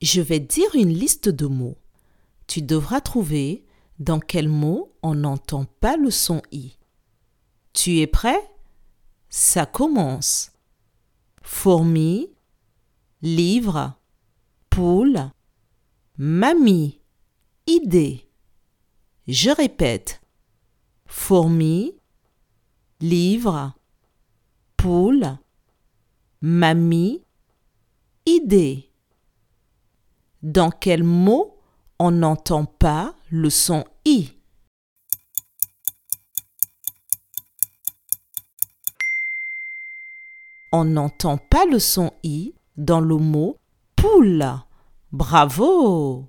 Je vais dire une liste de mots. Tu devras trouver dans quel mot on n'entend pas le son i. Tu es prêt? Ça commence. Fourmi, livre, poule, mamie, idée. Je répète. Fourmi, livre, poule, mamie, idée. Dans quel mot on n'entend pas le son i? On n'entend pas le son i dans le mot poule. Bravo